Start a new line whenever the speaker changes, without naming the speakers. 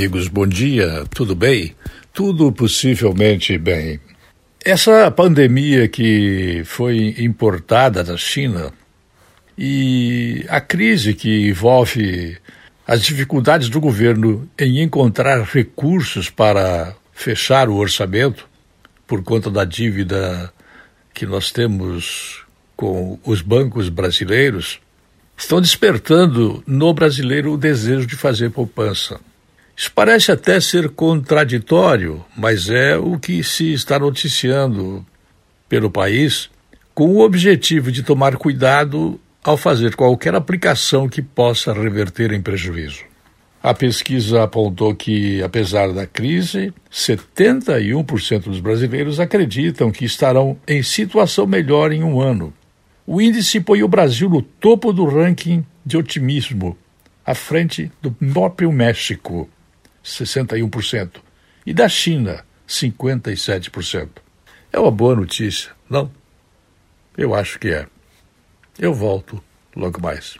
amigos, bom dia, tudo bem? Tudo possivelmente bem. Essa pandemia que foi importada da China e a crise que envolve as dificuldades do governo em encontrar recursos para fechar o orçamento por conta da dívida que nós temos com os bancos brasileiros, estão despertando no brasileiro o desejo de fazer poupança. Isso parece até ser contraditório, mas é o que se está noticiando pelo país, com o objetivo de tomar cuidado ao fazer qualquer aplicação que possa reverter em prejuízo. A pesquisa apontou que, apesar da crise, 71% dos brasileiros acreditam que estarão em situação melhor em um ano. O índice põe o Brasil no topo do ranking de otimismo, à frente do próprio México. 61%, e da China, 57%. É uma boa notícia, não? Eu acho que é. Eu volto logo mais.